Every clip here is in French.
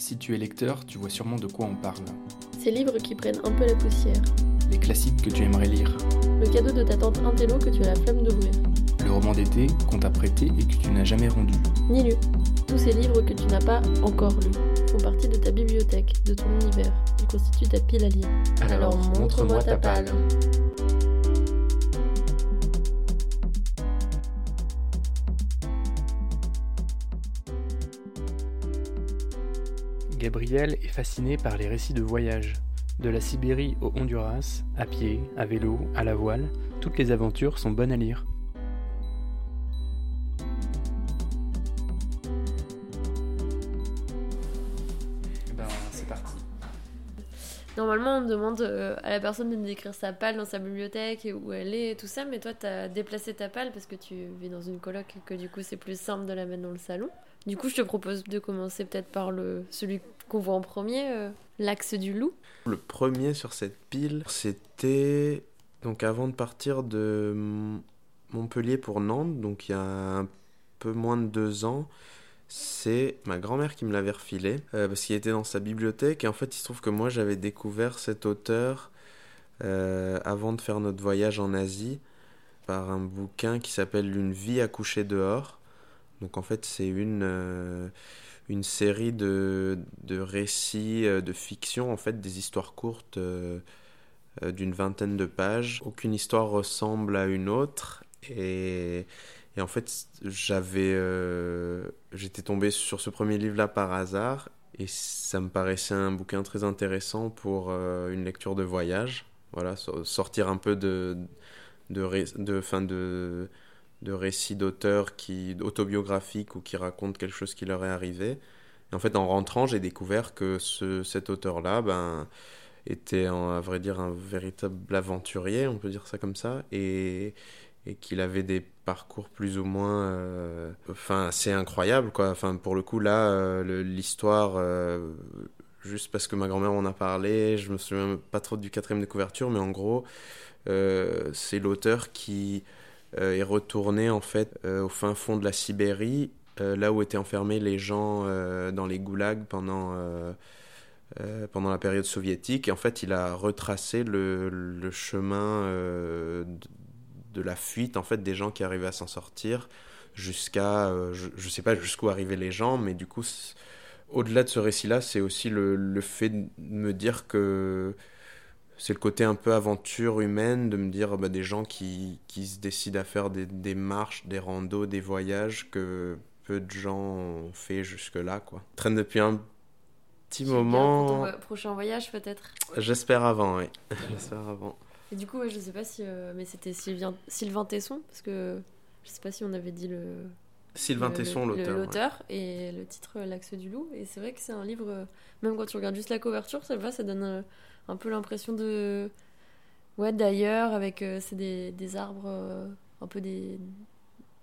Si tu es lecteur, tu vois sûrement de quoi on parle. Ces livres qui prennent un peu la poussière. Les classiques que tu aimerais lire. Le cadeau de ta tante Intello que tu as la flemme d'ouvrir. Le roman d'été qu'on t'a prêté et que tu n'as jamais rendu. Ni lu. Tous ces livres que tu n'as pas encore lus font partie de ta bibliothèque, de ton univers. Ils constituent ta pile à lire. Alors, montre-moi ta palle. Gabriel est fasciné par les récits de voyage. De la Sibérie au Honduras, à pied, à vélo, à la voile, toutes les aventures sont bonnes à lire. Ben, c'est parti. Normalement, on demande euh, à la personne de nous décrire sa palle dans sa bibliothèque et où elle est et tout ça, mais toi, tu as déplacé ta palle parce que tu vis dans une coloc et que du coup, c'est plus simple de la mettre dans le salon. Du coup, je te propose de commencer peut-être par le celui qu'on voit en premier, euh, l'axe du loup. Le premier sur cette pile, c'était donc avant de partir de Montpellier pour Nantes, donc il y a un peu moins de deux ans. C'est ma grand-mère qui me l'avait refilé euh, parce qu'il était dans sa bibliothèque et en fait il se trouve que moi j'avais découvert cet auteur euh, avant de faire notre voyage en Asie par un bouquin qui s'appelle Une vie à coucher dehors. Donc en fait c'est une euh, une série de, de récits euh, de fiction, en fait, des histoires courtes euh, d'une vingtaine de pages. Aucune histoire ressemble à une autre. Et, et en fait, j'avais, j'étais tombé sur ce premier livre-là par hasard. Et ça me paraissait un bouquin très intéressant pour une lecture de voyage. Voilà, so- sortir un peu de, de, fin de, de récits d'auteurs qui autobiographiques ou qui racontent quelque chose qui leur est arrivé. Et en fait, en rentrant, j'ai découvert que ce, cet auteur-là, ben, était, à vrai dire, un véritable aventurier, on peut dire ça comme ça, et, et qu'il avait des parcours plus ou moins, euh, assez incroyables, quoi. Enfin, pour le coup, là, euh, l'histoire, euh, juste parce que ma grand-mère en a parlé, je me souviens pas trop du quatrième de couverture, mais en gros, c'est l'auteur qui est retourné en fait euh, au fin fond de la Sibérie, euh, là où étaient enfermés les gens euh, dans les goulags pendant, euh, euh, pendant la période soviétique. Et en fait, il a retracé le, chemin euh, de, la fuite en fait des gens qui arrivaient à s'en sortir jusqu'à, euh, je, je sais pas jusqu'où arrivaient les gens, mais du coup, au-delà de ce récit-là, c'est aussi le fait de me dire que c'est le côté un peu aventure humaine de me dire bah, des gens qui, qui se décident à faire des, des marches, des randos, des voyages que peu de gens ont fait jusque-là. quoi. Je traîne depuis un petit Pour ton moment. prochain voyage, peut-être? J'espère avant, oui. J'espère avant. Et du coup, ouais, je sais pas si. euh, mais c'était Sylvain, Sylvain Tesson, parce que je sais pas si on avait dit le. Sylvain le- Tesson, l'auteur. ouais. L'auteur, et le titre euh, L'axe du loup. Et c'est vrai que c'est un livre, euh, même quand tu regardes juste la couverture, ça va, ça donne un peu l'impression de. Ouais, d'ailleurs, avec. euh, c'est des, des arbres euh, un peu des,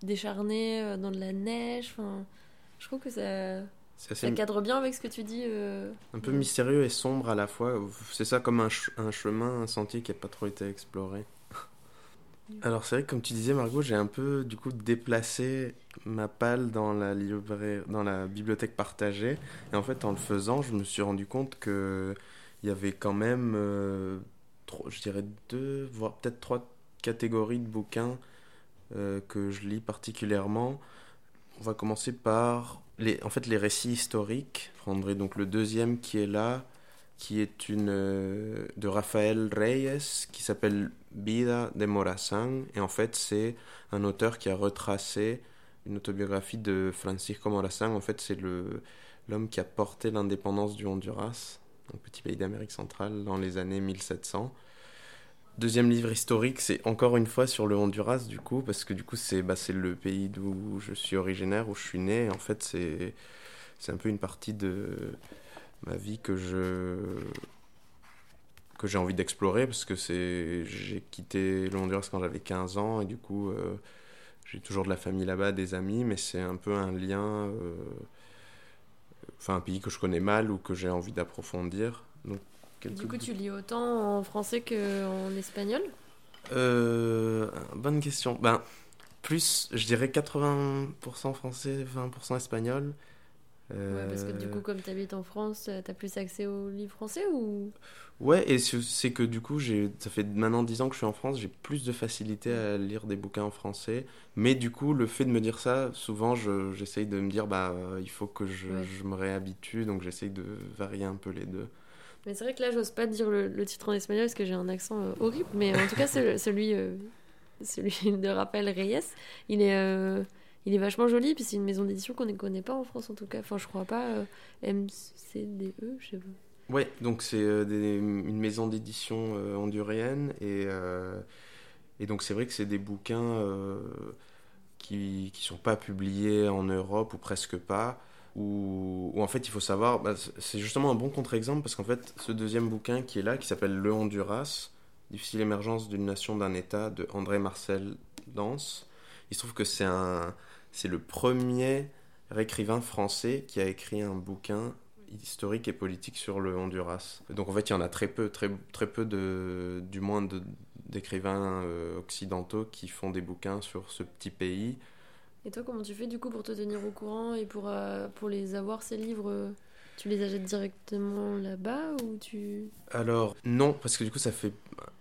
décharnés euh, dans de la neige. Enfin, je trouve que ça, ça cadre bien avec ce que tu dis. euh, un peu mystérieux et sombre à la fois. C'est ça comme un, ch- un chemin, un sentier qui n'a pas trop été exploré. Alors c'est vrai que comme tu disais Margot, j'ai un peu du coup déplacé ma palle dans la librairie, dans la bibliothèque partagée. Et en fait en le faisant, je me suis rendu compte que il y avait quand même, euh, trois- je dirais deux, voire peut-être trois catégories de bouquins euh, que je lis particulièrement. On va commencer par les, en fait, les récits historiques. Je prendrai donc le deuxième qui est là, qui est une euh, de Rafael Reyes, qui s'appelle Vida de Morazán. Et en fait, c'est un auteur qui a retracé une autobiographie de Francisco Morazán. En fait, c'est l'homme qui a porté l'indépendance du Honduras, un petit pays d'Amérique centrale, dans les années 1700. Deuxième livre historique, c'est encore une fois sur le Honduras, du coup, parce que du coup, c'est bah, le pays d'où je suis originaire, où je suis né. En fait, c'est un peu une partie de ma vie que je que j'ai envie d'explorer, parce que j'ai quitté le Honduras quand j'avais 15 ans, et du coup, euh, j'ai toujours de la famille là-bas, des amis, mais c'est un peu un lien, euh, enfin, un pays que je connais mal ou que j'ai envie d'approfondir. Donc, quelques Du coup, tu lis autant en français qu'en espagnol? Euh, bonne question. Ben, plus, je dirais 80% français, 20% espagnol. Ouais, parce que du Euh, coup, comme tu habites en France, tu as plus accès aux livres français ou? Ouais, et c'est que du coup, ça fait maintenant 10 ans que je suis en France, j'ai plus de facilité à lire des bouquins en français. Mais du coup, le fait de me dire ça, souvent, je, j'essaye de me dire, bah, euh, il faut que je, Ouais. je me réhabitue, donc j'essaye de varier un peu les deux. Mais c'est vrai que là, j'ose pas dire le, le titre en espagnol parce que j'ai un accent euh, horrible. Mais en tout cas, celui, euh, celui de Rappel Reyes, il est, euh, il est vachement joli. Puis c'est une maison d'édition qu'on ne connaît pas en France en tout cas. Enfin, je crois pas. euh, MCDE, je sais pas. Ouais, donc c'est euh, une maison d'édition euh, hondurienne, et, euh, et donc c'est vrai que c'est des bouquins euh, qui qui sont pas publiés en Europe, ou presque pas. Où, en fait il faut savoir, bah, c'est justement un bon contre-exemple parce qu'en fait ce deuxième bouquin qui est là, qui s'appelle Le Honduras, Difficile émergence d'une nation, d'un État, de André Marcel Danse, il se trouve que c'est un, c'est le premier écrivain français qui a écrit un bouquin historique et politique sur le Honduras. Donc en fait il y en a très peu, très, très peu de, du moins d'écrivains euh, occidentaux qui font des bouquins sur ce petit pays. Et toi, comment tu fais du coup pour te tenir au courant et pour, euh, pour les avoir, ces livres euh, Tu les achètes directement là-bas ou tu. Alors, non, parce que du coup, ça fait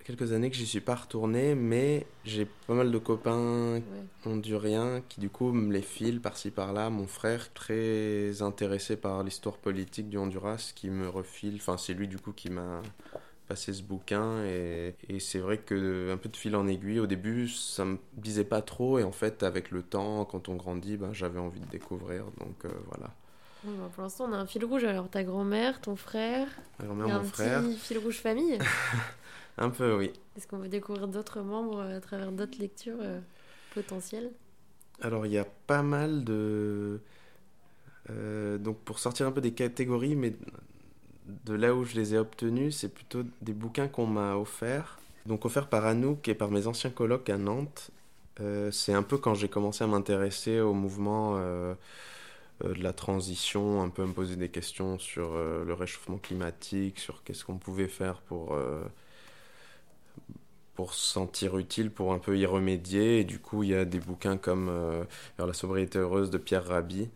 quelques années que j'y suis pas retourné, mais j'ai pas mal de copains Ouais. honduriens qui, du coup, me les filent par-ci par-là. Mon frère, très intéressé par l'histoire politique du Honduras, qui me refile. Enfin, c'est lui, du coup, qui m'a passé ce bouquin. Et, et c'est vrai que, un peu de fil en aiguille, au début, ça me disait pas trop. Et en fait, avec le temps, quand on grandit, ben, j'avais envie de découvrir. Donc, euh, voilà. Bon, bah, pour l'instant, on a un fil rouge. Alors, ta grand-mère, ton frère, Ma grand-mère, un mon frère. petit fil rouge famille. Un peu, oui. Est-ce qu'on veut découvrir d'autres membres euh, à travers d'autres lectures euh, potentielles? Alors, il y a pas mal de. euh, donc, pour sortir un peu des catégories, mais de là où je les ai obtenus, c'est plutôt des bouquins qu'on m'a offerts. Donc, offerts par Anouk et par mes anciens colocs à Nantes. Euh, c'est un peu quand j'ai commencé à m'intéresser au mouvement de la transition, un peu me poser des questions sur euh, le réchauffement climatique, sur qu'est-ce qu'on pouvait faire pour. euh, pour se sentir utile, pour un peu y remédier. Et du coup, il y a des bouquins comme euh, Vers la sobriété heureuse de Pierre Rabhi.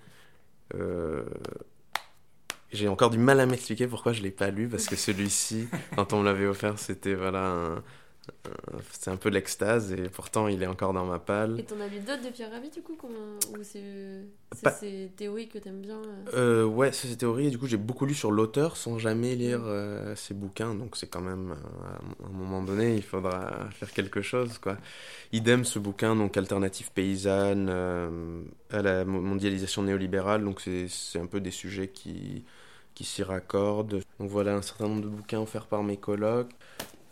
Euh, J'ai encore du mal à m'expliquer pourquoi je l'ai pas lu, parce que celui-ci, quand on me l'avait offert, c'était voilà un- c'est un peu l'extase, et pourtant il est encore dans ma palle. Et t'en as lu d'autres de Pierre Rabhi, du coup comment... Ou c'est Pas- ces théories que t'aimes bien euh Euh, ouais, c'est théorie, et du coup j'ai beaucoup lu sur l'auteur sans jamais lire euh, ses bouquins, donc c'est quand même, euh, à un moment donné, il faudra faire quelque chose, quoi. Idem ce bouquin, donc Alternative paysanne euh, à la mo- mondialisation néolibérale, donc c'est c'est un peu des sujets qui, qui s'y raccordent. Donc voilà un certain nombre de bouquins offerts par mes colocs.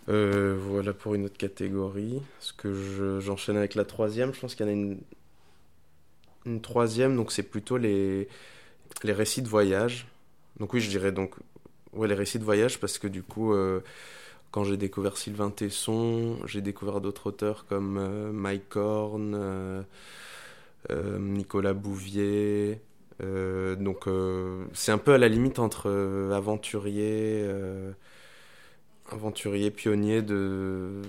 Euh, voilà pour une autre catégorie. Ce que je- j'enchaîne avec la troisième, je pense qu'il y en a une, une troisième, donc c'est plutôt les, les récits de voyage. Donc oui, je dirais donc ouais, les récits de voyage parce que du coup, euh, quand j'ai découvert Sylvain Tesson, j'ai découvert d'autres auteurs comme euh, Mike Horn, Nicolas Bouvier. donc c'est un peu à la limite entre aventurier, aventurier pionnier de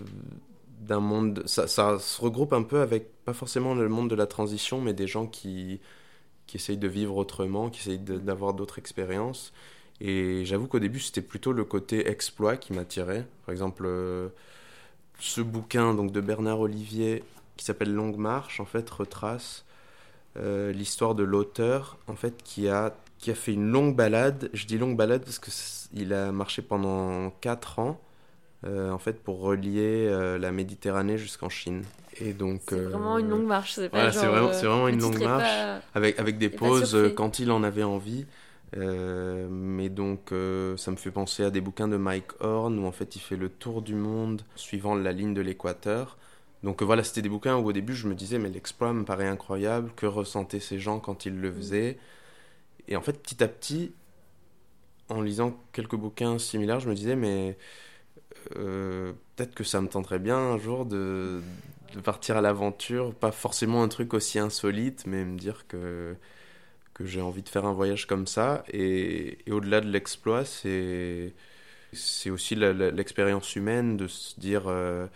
d'un monde. Ça, se regroupe un peu avec pas forcément le monde de la transition, mais des gens qui qui essayent de vivre autrement, qui essayent d'avoir d'autres expériences. Et j'avoue qu'au début, c'était plutôt le côté exploit qui m'attirait. Par exemple, euh, ce bouquin donc, de Bernard Olivier qui s'appelle Longue Marche, en fait, retrace euh, l'histoire de l'auteur, en fait, qui a, qui a fait une longue balade. Je dis longue balade parce qu'il a marché pendant 4 ans, euh, en fait, pour relier euh, la Méditerranée jusqu'en Chine. Et donc, C'est euh, vraiment une longue marche. C'est pas voilà, c'est vraiment- c'est vraiment le une longue marche. pas- avec, avec des pauses quand il en avait envie. Mais donc, ça me fait penser à des bouquins de Mike Horn où en fait il fait le tour du monde suivant la ligne de l'équateur. Donc voilà, c'était des bouquins où au début je me disais, mais l'exploit me paraît incroyable, que ressentaient ces gens quand ils le faisaient? Et en fait, petit à petit, en lisant quelques bouquins similaires, je me disais, mais euh, peut-être que ça me tenterait bien un jour de, partir à l'aventure, pas forcément un truc aussi insolite, mais me dire que, que j'ai envie de faire un voyage comme ça. Et, au-delà de l'exploit, c'est, c'est aussi l'expérience humaine de se dire euh,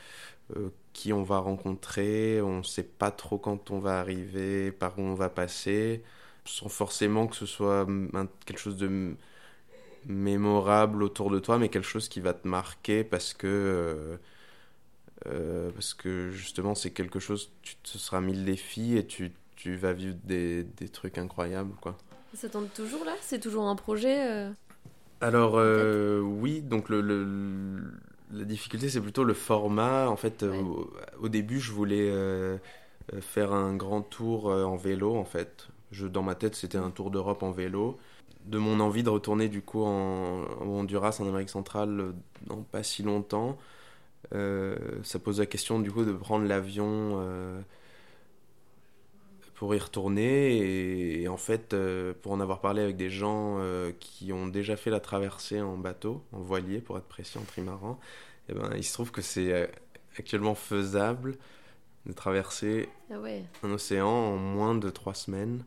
euh, qui on va rencontrer, on ne sait pas trop quand on va arriver, par où on va passer. Sans forcément que ce soit quelque chose de mémorable autour de toi, mais quelque chose qui va te marquer parce que, euh, euh, parce que justement c'est quelque chose, tu te seras mis le défi et tu, tu vas vivre des, des, trucs incroyables. Quoi. Ça tombe toujours là? C'est toujours un projet euh, Alors oui, donc le, le, la difficulté c'est plutôt le format. En fait, au, au, début je voulais faire un grand tour en vélo en fait. Je, dans ma tête c'était un tour d'Europe en vélo de mon envie de retourner du coup en, Honduras, en Amérique centrale, euh, dans pas si longtemps, euh, ça pose la question du coup de prendre l'avion euh, pour y retourner. Et, en fait, pour en avoir parlé avec des gens qui ont déjà fait la traversée en bateau, en voilier pour être précis, en trimaran, et eh ben, il se trouve que c'est actuellement faisable de traverser ah un océan en moins de trois semaines.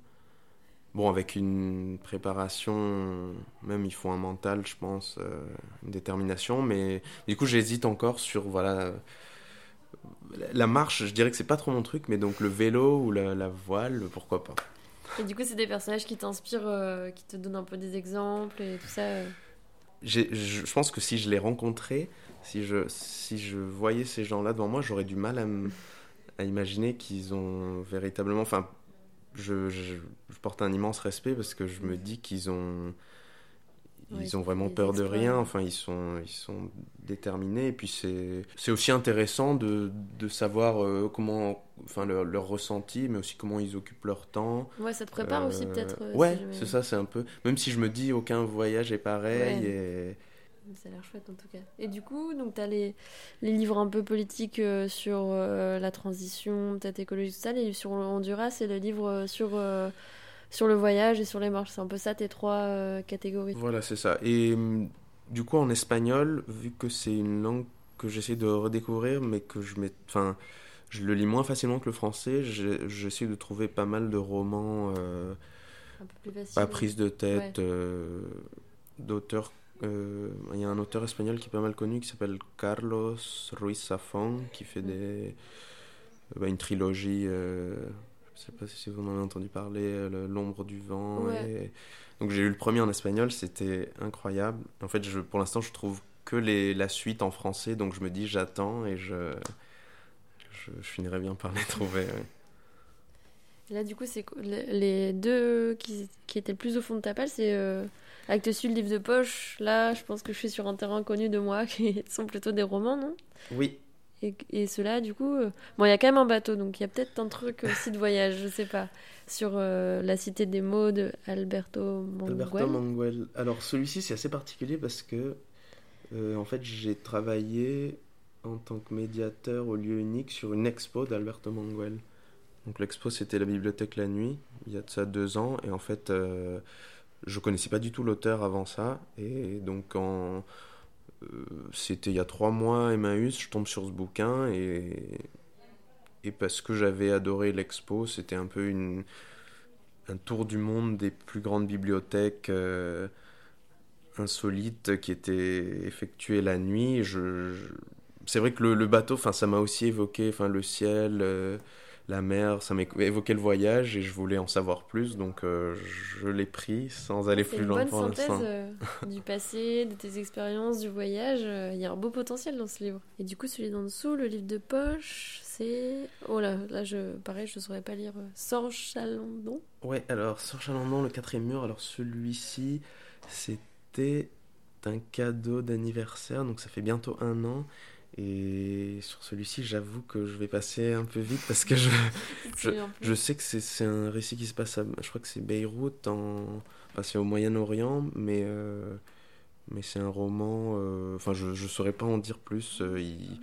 Bon, avec une préparation, même il faut un mental, je pense, euh, une détermination, mais du coup j'hésite encore sur, voilà, la marche, je dirais que c'est pas trop mon truc, mais donc le vélo ou la, voile, pourquoi pas. Et du coup, c'est des personnages qui t'inspirent, euh, qui te donnent un peu des exemples et tout ça euh. je, pense que si je les rencontrais, si je, si je voyais ces gens-là devant moi, j'aurais du mal à, à imaginer qu'ils ont véritablement, enfin, je, je, porte un immense respect parce que je me dis qu'ils ont ils ont vraiment peur de rien. Enfin ils sont ils sont déterminés. Et puis c'est c'est aussi intéressant de, de savoir euh, comment enfin leur, leur, ressenti mais aussi comment ils occupent leur temps. Ouais ça te prépare aussi euh, peut-être euh, ouais c'est ça c'est un peu. Même si je me dis aucun voyage est pareil et ça a l'air chouette en tout cas. Et du coup, donc tu as les, les, livres un peu politiques euh, sur euh, la transition, peut-être écologique, tout ça, les livres sur Honduras et le livre euh, sur, sur le voyage et sur les marches. C'est un peu ça tes trois catégories. Voilà, c'est ça. Et hum, du coup, en espagnol, vu que c'est une langue que j'essaie de redécouvrir, mais que je mets. Enfin, je le lis moins facilement que le français, j'essaie de trouver pas mal de romans. un peu plus pas prise de tête, d'auteurs euh, il y a un auteur espagnol qui est pas mal connu qui s'appelle Carlos Ruiz Zafón qui fait mm. des, euh, bah, une trilogie. Euh, je sais pas si vous en avez entendu parler, L'ombre du vent. Donc j'ai eu le premier en espagnol, c'était incroyable. En fait, je, pour l'instant, je trouve que les, la suite en français, donc je me dis j'attends et je, je, finirai bien par les trouver. Là, du coup, c'est les deux qui, qui, étaient le plus au fond de ta palle, c'est Acte Sud, livre de poche, là, je pense que je suis sur un terrain connu de moi, qui sont plutôt des romans, non? Oui. Et, et ceux-là, du coup, euh, bon, il y a quand même un bateau, donc il y a peut-être un truc aussi de voyage, je sais pas, sur euh, la cité des mots de Alberto Manguel. Alberto Manguel. Alors celui-ci, c'est assez particulier parce que, euh, en fait, j'ai travaillé en tant que médiateur au lieu unique sur une expo d'Alberto Manguel. Donc l'expo, c'était la bibliothèque la nuit, il y a de ça deux ans, et en fait je connaissais pas du tout l'auteur avant ça. Et donc, euh, c'était il y a trois mois, Emmaüs, je tombe sur ce bouquin. Et, et parce que j'avais adoré l'expo, c'était un peu une, un tour du monde des plus grandes bibliothèques euh, insolites qui étaient effectuées la nuit. Je, C'est vrai que le, le bateau, ça m'a aussi évoqué le ciel. Euh, la mer, ça m'évoquait le voyage et je voulais en savoir plus, donc euh, je l'ai pris sans aller plus loin pour l'instant. Euh, du passé, de tes expériences, du voyage, euh, il y a un beau potentiel dans ce livre. Et du coup, celui d'en dessous, le livre de poche, c'est... Oh là, là, je, pareil, je ne saurais pas lire. Sans Chalandon Ouais, alors, Sans Chalandon, le quatrième mur, alors celui-ci, c'était un cadeau d'anniversaire, donc ça fait bientôt un an. Et sur celui-ci, j'avoue que je vais passer un peu vite parce que je, je, sais que c'est un récit qui se passe à, je crois que c'est Beyrouth, en, enfin c'est au Moyen-Orient, mais, euh, mais c'est un roman, euh, enfin je ne saurais pas en dire plus. Euh, il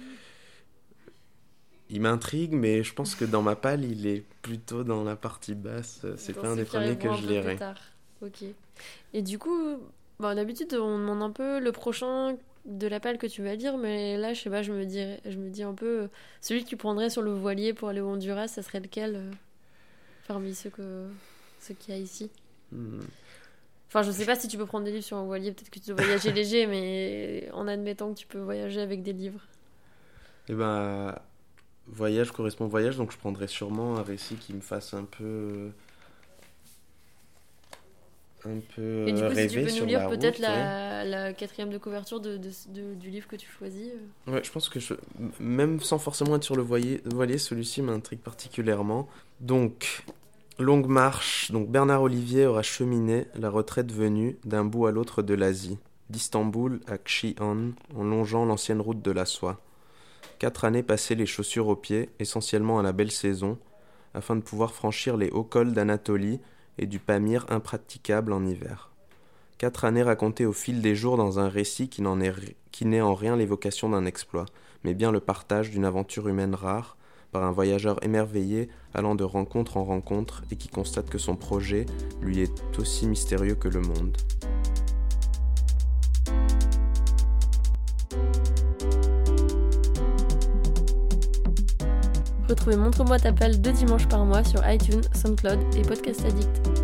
il m'intrigue, mais je pense que dans ma palle, il est plutôt dans la partie basse. C'est pas un des premiers que je lirai. Ok. Et du coup, bon, d'habitude, on demande un peu le prochain de la palle que tu vas lire, mais là, je sais pas, je me, dirais, je me dis un peu, euh, celui que tu prendrais sur le voilier pour aller au Honduras, ça serait lequel euh, parmi ceux que ceux qu'il y a ici? Hmm. Enfin, je sais pas si tu peux prendre des livres sur un voilier, peut-être que tu dois voyager léger, mais en admettant que tu peux voyager avec des livres. Eh ben, voyage correspond voyage, donc je prendrais sûrement un récit qui me fasse un peu un peu Et du coup, si tu peux sur nous lire peut-être ouais. la, quatrième de couverture de, de- de- du livre que tu choisis. euh. Ouais, je pense que je... même sans forcément être sur le voilier, voilier celui-ci m'intrigue particulièrement. Donc, longue marche. Donc, Bernard Olivier aura cheminé, la retraite venue, d'un bout à l'autre de l'Asie, d'Istanbul à Xi'an, en longeant l'ancienne route de la soie. Quatre années passées les chaussures aux pieds, essentiellement à la belle saison, afin de pouvoir franchir les hauts cols d'Anatolie et du Pamir impraticable en hiver. Quatre années racontées au fil des jours dans un récit qui n'est en rien l'évocation d'un exploit, mais bien le partage d'une aventure humaine rare par un voyageur émerveillé allant de rencontre en rencontre et qui constate que son projet lui est aussi mystérieux que le monde. Retrouvez Montre-moi ta palle deux dimanches par mois sur iTunes, SoundCloud et Podcast Addict.